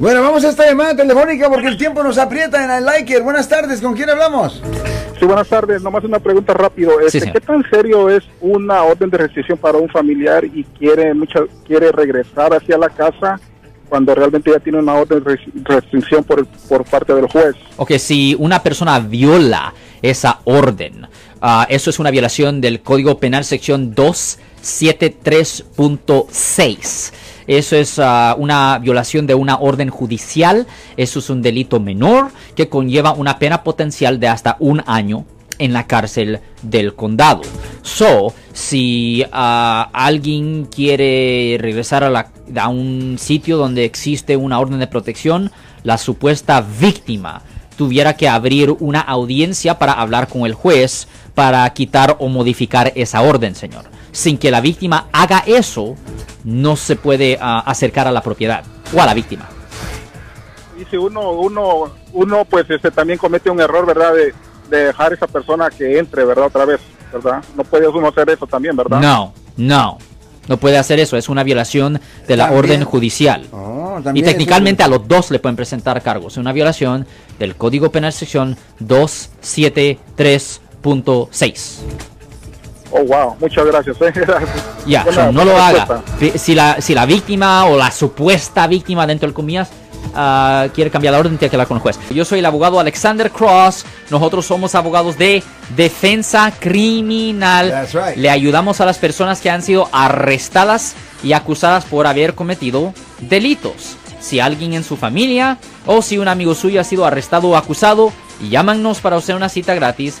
Bueno, vamos a esta llamada telefónica porque el tiempo nos aprieta en el Liker. Buenas tardes, ¿con quién hablamos? Sí, buenas tardes. Nomás una pregunta rápido. Este, señor. ¿Qué tan serio es una orden de restricción para un familiar y quiere mucha, quiere regresar hacia la casa cuando realmente ya tiene una orden de res- restricción por, por parte del juez? Ok, si una persona viola esa orden, ah, eso es una violación del Código Penal sección 273.6. Eso es ah, una violación de una orden judicial. Eso es un delito menor que conlleva una pena potencial de hasta un año en la cárcel del condado. So, si ah, alguien quiere regresar a, un sitio donde existe una orden de protección, la supuesta víctima tuviera que abrir una audiencia para hablar con el juez para quitar o modificar esa orden, señor. Sin que la víctima haga eso, no se puede ah, acercar a la propiedad o a la víctima. Y si uno, uno, uno pues este, también comete un error, ¿verdad? De, de dejar a esa persona que entre, ¿verdad? Otra vez, ¿verdad? No puede uno hacer eso también, ¿verdad? No, no. No puede hacer eso, es una violación de la También. orden judicial. Oh, Y técnicamente es- a los dos le pueden presentar cargos. Una violación del Código Penal sección 273.6. Oh, wow. Muchas gracias. ¿eh? Gracias. Ya, no lo haga. Si la, si la víctima o la supuesta víctima dentro del comillas ah, quiere cambiar la orden, tiene que hablar con el juez. Yo soy el abogado Alexander Cross. Nosotros somos abogados de defensa criminal. That's right. Le ayudamos a las personas que han sido arrestadas y acusadas por haber cometido delitos. Si alguien en su familia o si un amigo suyo ha sido arrestado o acusado, llámanos para hacer una cita gratis.